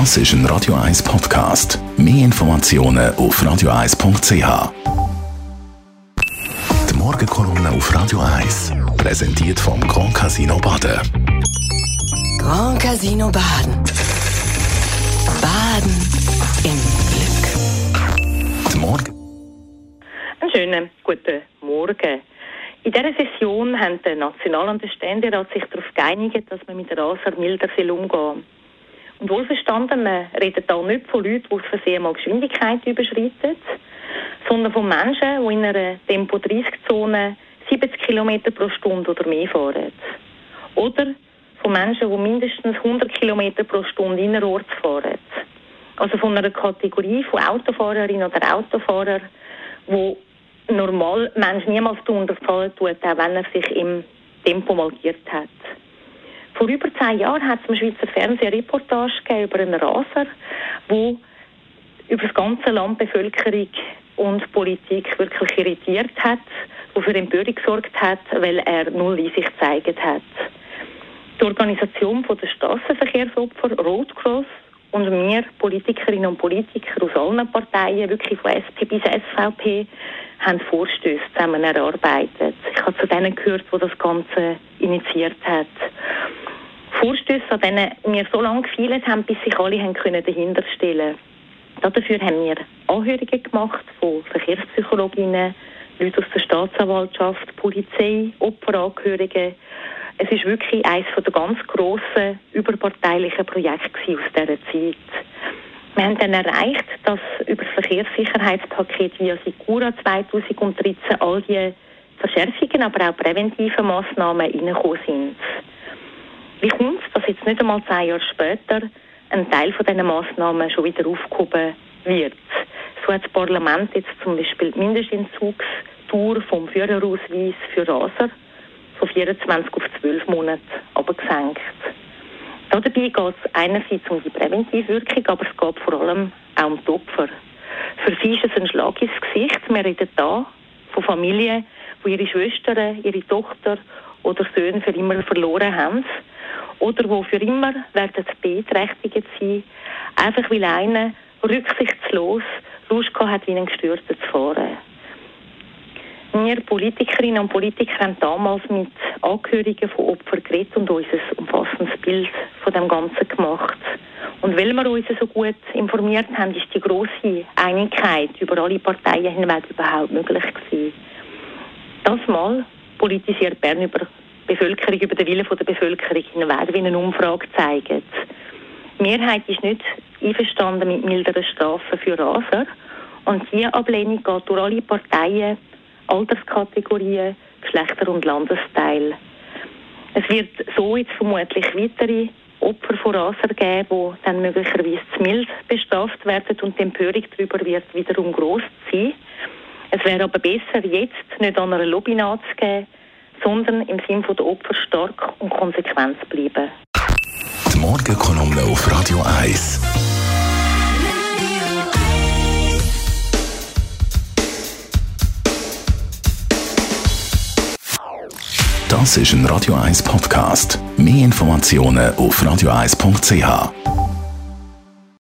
Das ist ein Radio 1 Podcast. Mehr Informationen auf radio1.ch. Die Morgenkolumne auf Radio 1 präsentiert vom Grand Casino Baden. Grand Casino Baden. Baden im Glück. Die Morgen Einen schönen guten Morgen. In dieser Session haben der National- und der Ständerat sich darauf geeinigt, dass man mit der Raser milder umgehen soll. Und wohlverstanden, man redet da nicht von Leuten, die aus Versehen mal Geschwindigkeit überschreiten, sondern von Menschen, die in einer Tempo-30-Zone 70 km pro Stunde oder mehr fahren. Oder von Menschen, die mindestens 100 km pro Stunde innerorts fahren. Also von einer Kategorie von Autofahrerinnen oder Autofahrern, wo normal Mensch niemals darunter fallen tut, auch wenn er sich im Tempo markiert hat. Vor über zehn Jahren hat es im Schweizer Fernsehen eine Reportage gegeben über einen Raser, wo über das ganze Land Bevölkerung und Politik wirklich irritiert hat, wo für Empörung gesorgt hat, weil er null Einsicht gezeigt hat. Die Organisation der Straßenverkehrsopfer, Cross, und wir Politikerinnen und Politiker aus allen Parteien, wirklich von SP bis SVP, haben Vorstöße zusammen erarbeitet. Ich habe zu denen gehört, die das Ganze initiiert hat. Vorstöße, an denen wir so lange gefeilt haben, bis sich alle haben dahinter stellen Dafür haben wir Anhörungen gemacht von Verkehrspsychologinnen, Leute aus der Staatsanwaltschaft, Polizei, Opferangehörige. Es ist wirklich eines der ganz grossen überparteilichen Projekte aus dieser Zeit. Wir haben dann erreicht, dass über das Verkehrssicherheitspaket via Sicura 2013 all die Verschärfungen, aber auch präventive Massnahmen reingekommen sind. Wie kommt es, dass jetzt nicht einmal zehn Jahre später ein Teil von diesen Massnahmen schon wieder aufgehoben wird? So hat das Parlament jetzt zum Beispiel die Mindestentzugsdauer vom Führerausweis für Raser von 24 auf 12 Monate abgesenkt. Dabei geht es einerseits um die Präventivwirkung, aber es geht vor allem auch um die Opfer. Für sie ist es ein Schlag ins Gesicht. Wir reden hier von Familien, die ihre Schwestern, ihre Tochter oder Söhne für immer verloren haben oder wo für immer werden beeinträchtigt sein, einfach weil einer rücksichtslos Lust hat, wie ein Gestürzer zu fahren. Wir Politikerinnen und Politiker haben damals mit Angehörigen von Opfern geredet und uns ein umfassendes Bild von dem Ganzen gemacht. Und weil wir uns so gut informiert haben, ist die große Einigkeit über alle Parteien hinweg überhaupt möglich gewesen. Das Mal politisiert Bern über Bevölkerung, über den Willen der Bevölkerung hinweg, wie eine Umfrage zeigt. Die Mehrheit ist nicht einverstanden mit milderen Strafen für Raser. Und diese Ablehnung geht durch alle Parteien, Alterskategorien, Geschlechter und Landesteile. Es wird so jetzt vermutlich weitere Opfer von Raser geben, die dann möglicherweise zu mild bestraft werden und die Empörung darüber wird wiederum gross sein. Es wäre aber besser, jetzt nicht an einer Lobby nachzugeben, sondern im Sinne der Opfer stark und konsequent zu bleiben. Die Morgenkolumne auf Radio 1. Das ist ein Radio 1 Podcast. Mehr Informationen auf radio1.ch.